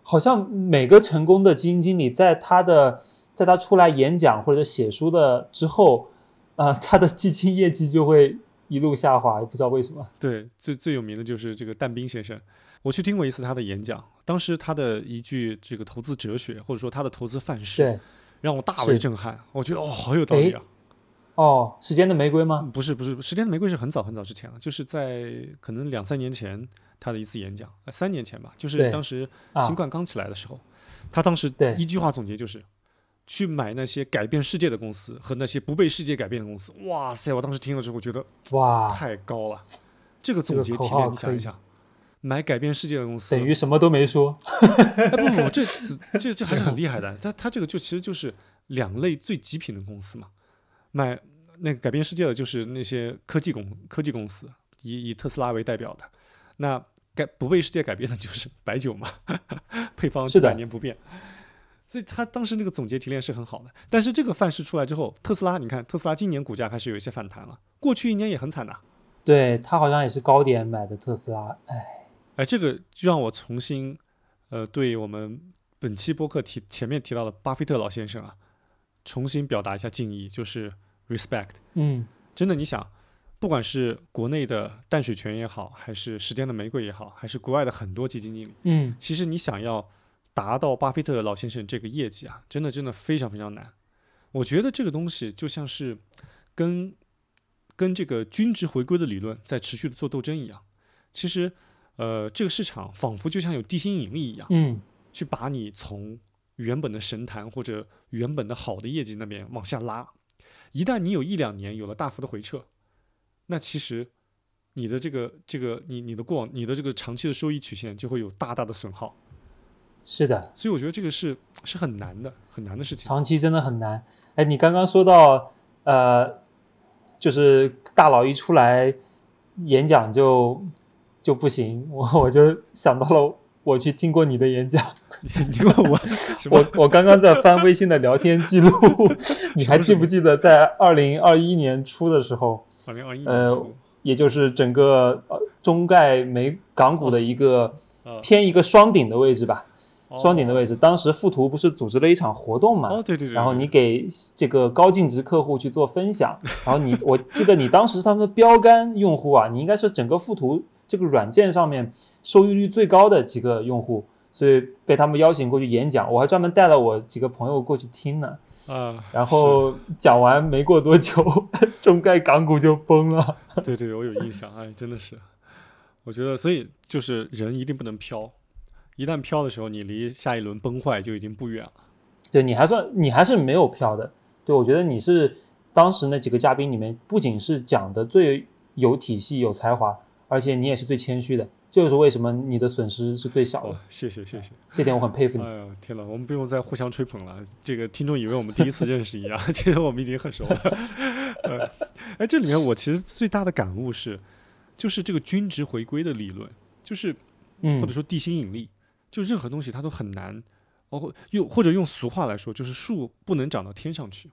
好像每个成功的基金经理，在他的在他出来演讲或者写书的之后，啊，他的基金业绩就会。一路下滑，也不知道为什么。对，最最有名的就是这个但斌先生，我去听过一次他的演讲，当时他的一句这个投资哲学，或者说他的投资范式，让我大为震撼。我觉得哦，好有道理啊。哦，时间的玫瑰吗？不是，不是，时间的玫瑰是很早很早之前了，就是在可能两三年前他的一次演讲，三年前吧，就是当时新冠刚起来的时候，他当时一句话总结就是。去买那些改变世界的公司和那些不被世界改变的公司。哇塞！我当时听了之后觉得哇，太高了。这个总结提炼，你想一想，买改变世界的公司等于什么都没说。不不，这这这还是很厉害的。他他这个就其实就是两类最极品的公司嘛。买那个改变世界的就是那些科技公科技公司，以以特斯拉为代表的。那改不被世界改变的就是白酒嘛，配方几百年不变。所以他当时那个总结提炼是很好的，但是这个范式出来之后，特斯拉，你看特斯拉今年股价开始有一些反弹了，过去一年也很惨的。对他好像也是高点买的特斯拉，哎，哎，这个就让我重新，呃，对我们本期播客提前面提到的巴菲特老先生啊，重新表达一下敬意，就是 respect。嗯，真的，你想，不管是国内的淡水泉也好，还是时间的玫瑰也好，还是国外的很多基金经理，嗯，其实你想要。达到巴菲特老先生这个业绩啊，真的真的非常非常难。我觉得这个东西就像是跟跟这个均值回归的理论在持续的做斗争一样。其实，呃，这个市场仿佛就像有地心引力一样，嗯，去把你从原本的神坛或者原本的好的业绩那边往下拉。一旦你有一两年有了大幅的回撤，那其实你的这个这个你你的过往你的这个长期的收益曲线就会有大大的损耗。是的，所以我觉得这个是是很难的，很难的事情。长期真的很难。哎，你刚刚说到，呃，就是大佬一出来演讲就就不行，我 我就想到了，我去听过你的演讲。你听过 我？我我刚刚在翻微信的聊天记录，你还记不记得在二零二一年初的时候？二零二一年呃，也就是整个中概美港股的一个偏一个双顶的位置吧。双顶的位置，当时富途不是组织了一场活动嘛？哦，对对对。然后你给这个高净值客户去做分享，然后你，我记得你当时他们的标杆用户啊，你应该是整个富途这个软件上面收益率最高的几个用户，所以被他们邀请过去演讲，我还专门带了我几个朋友过去听呢。啊。然后讲完没过多久，中概港股就崩了。对对，我有印象，哎，真的是，我觉得，所以就是人一定不能飘。一旦飘的时候，你离下一轮崩坏就已经不远了。对你还算，你还是没有飘的。对我觉得你是当时那几个嘉宾里面，不仅是讲的最有体系、有才华，而且你也是最谦虚的。这就是为什么你的损失是最小的。谢谢谢谢，这点我很佩服你。哎呀天呐，我们不用再互相吹捧了。这个听众以为我们第一次认识一样，其实我们已经很熟了。呃，哎，这里面我其实最大的感悟是，就是这个均值回归的理论，就是或者说地心引力，就任何东西它都很难，包括用或者用俗话来说，就是树不能长到天上去。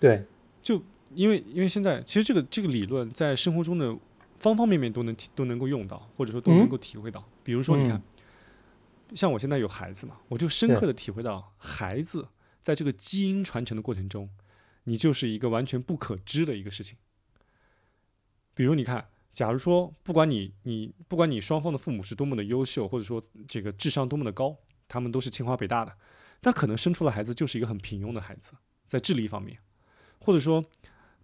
对，就因为因为现在其实这个这个理论在生活中的。方方面面都能都能够用到，或者说都能够体会到。比如说，你看，像我现在有孩子嘛，我就深刻的体会到，孩子在这个基因传承的过程中，你就是一个完全不可知的一个事情。比如，你看，假如说，不管你你不管你双方的父母是多么的优秀，或者说这个智商多么的高，他们都是清华北大的，但可能生出来孩子就是一个很平庸的孩子，在智力方面，或者说。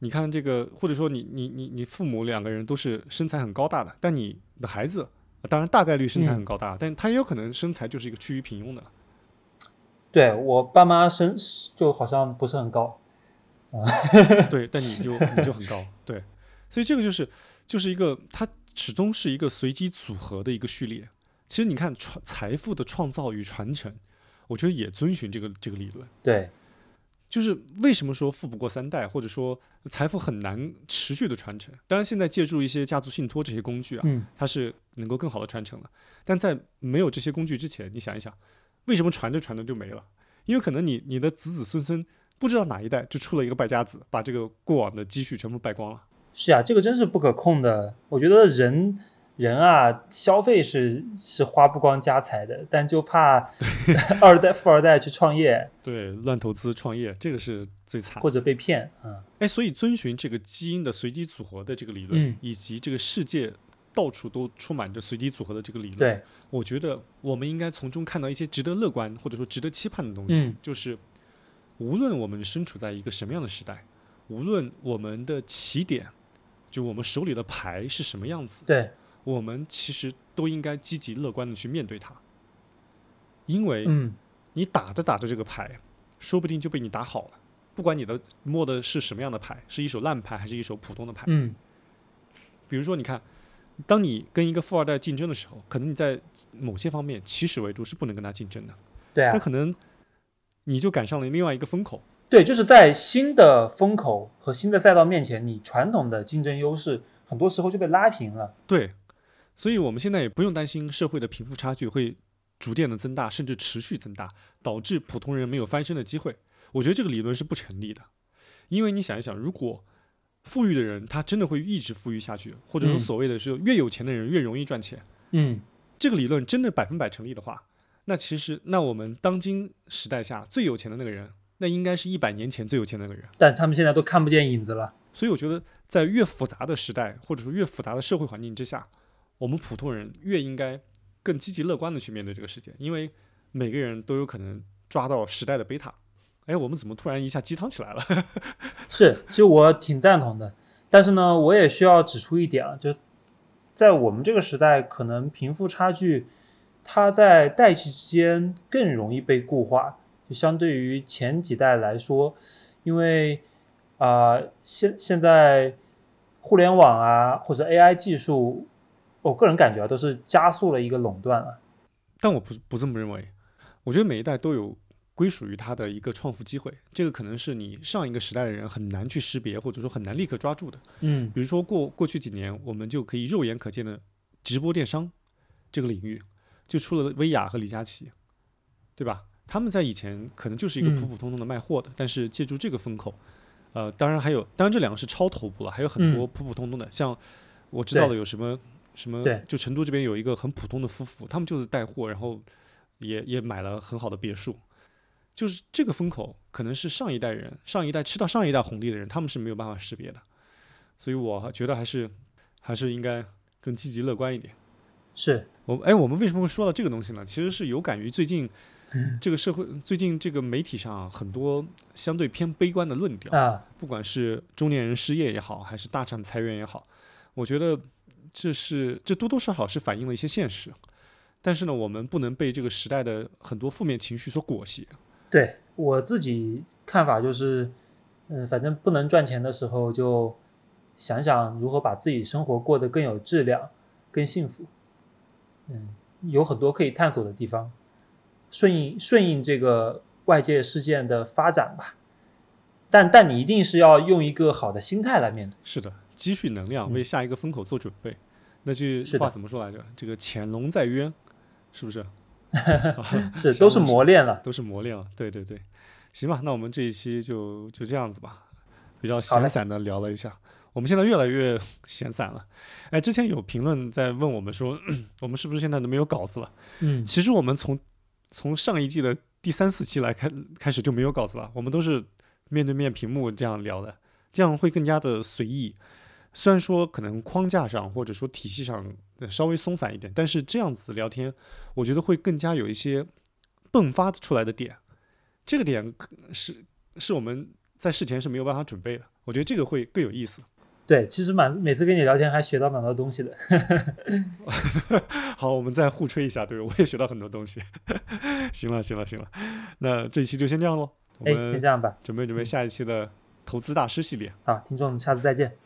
你看这个，或者说你你你你父母两个人都是身材很高大的，但你的孩子当然大概率身材很高大，但他也有可能身材就是一个趋于平庸的。对我爸妈身就好像不是很高，啊，对，但你就你就很高，对，所以这个就是就是一个它始终是一个随机组合的一个序列。其实你看传财富的创造与传承，我觉得也遵循这个这个理论。对。就是为什么说富不过三代，或者说财富很难持续的传承？当然，现在借助一些家族信托这些工具啊，它是能够更好的传承了。但在没有这些工具之前，你想一想，为什么传着传着就没了？因为可能你你的子子孙孙不知道哪一代就出了一个败家子，把这个过往的积蓄全部败光了。是啊，这个真是不可控的。我觉得人。人啊，消费是是花不光家财的，但就怕 二代富二代去创业，对，乱投资创业，这个是最惨，或者被骗，啊，哎，所以遵循这个基因的随机组合的这个理论，以及这个世界到处都充满着随机组合的这个理论，对，我觉得我们应该从中看到一些值得乐观或者说值得期盼的东西，就是无论我们身处在一个什么样的时代，无论我们的起点，就我们手里的牌是什么样子，对。我们其实都应该积极乐观的去面对它，因为，你打着打着这个牌，说不定就被你打好了。不管你的摸的是什么样的牌，是一手烂牌还是一手普通的牌。嗯，比如说，你看，当你跟一个富二代竞争的时候，可能你在某些方面起始维度是不能跟他竞争的。对啊。但可能你就赶上了另外一个风口。对，就是在新的风口和新的赛道面前，你传统的竞争优势很多时候就被拉平了。对。所以，我们现在也不用担心社会的贫富差距会逐渐的增大，甚至持续增大，导致普通人没有翻身的机会。我觉得这个理论是不成立的，因为你想一想，如果富裕的人他真的会一直富裕下去，或者说所谓的是越有钱的人越容易赚钱，嗯，这个理论真的百分百成立的话，那其实那我们当今时代下最有钱的那个人，那应该是一百年前最有钱的那个人，但他们现在都看不见影子了。所以我觉得，在越复杂的时代，或者说越复杂的社会环境之下。我们普通人越应该更积极乐观的去面对这个世界，因为每个人都有可能抓到时代的贝塔。哎，我们怎么突然一下鸡汤起来了？是，其实我挺赞同的，但是呢，我也需要指出一点啊，就在我们这个时代，可能贫富差距它在代际之间更容易被固化，就相对于前几代来说，因为啊，现现在互联网啊或者 AI 技术。我个人感觉啊，都是加速了一个垄断了。但我不不这么认为，我觉得每一代都有归属于它的一个创富机会。这个可能是你上一个时代的人很难去识别，或者说很难立刻抓住的。嗯，比如说过过去几年，我们就可以肉眼可见的直播电商这个领域，就出了薇娅和李佳琦，对吧？他们在以前可能就是一个普普通通的卖货的，但是借助这个风口，呃，当然还有，当然这两个是超头部了，还有很多普普通通的，像我知道的有什么。什么？就成都这边有一个很普通的夫妇，他们就是带货，然后也也买了很好的别墅。就是这个风口，可能是上一代人、上一代吃到上一代红利的人，他们是没有办法识别的。所以我觉得还是还是应该更积极乐观一点。是我哎，我们为什么会说到这个东西呢？其实是有感于最近这个社会，最近这个媒体上很多相对偏悲观的论调啊，不管是中年人失业也好，还是大厂裁员也好，我觉得。这是这多多少少是反映了一些现实，但是呢，我们不能被这个时代的很多负面情绪所裹挟。对我自己看法就是，嗯，反正不能赚钱的时候，就想想如何把自己生活过得更有质量、更幸福。嗯，有很多可以探索的地方，顺应顺应这个外界事件的发展吧。但但你一定是要用一个好的心态来面对。是的，积蓄能量，为下一个风口做准备。那句话怎么说来着？这个潜龙在渊，是不是？是，都是磨练了，都是磨练了。对对对，行吧，那我们这一期就就这样子吧，比较闲散的聊了一下。我们现在越来越 闲散了。哎，之前有评论在问我们说，我们是不是现在都没有稿子了？嗯，其实我们从从上一季的第三四期来开开始就没有稿子了，我们都是面对面屏幕这样聊的，这样会更加的随意。虽然说可能框架上或者说体系上稍微松散一点，但是这样子聊天，我觉得会更加有一些迸发出来的点。这个点是是我们在事前是没有办法准备的，我觉得这个会更有意思。对，其实满每次跟你聊天还学到蛮多东西的。好，我们再互吹一下，对我也学到很多东西。行了，行了，行了，那这一期就先这样喽。哎，先这样吧。准备准备下一期的投资大师系列。好，听众们，下次再见。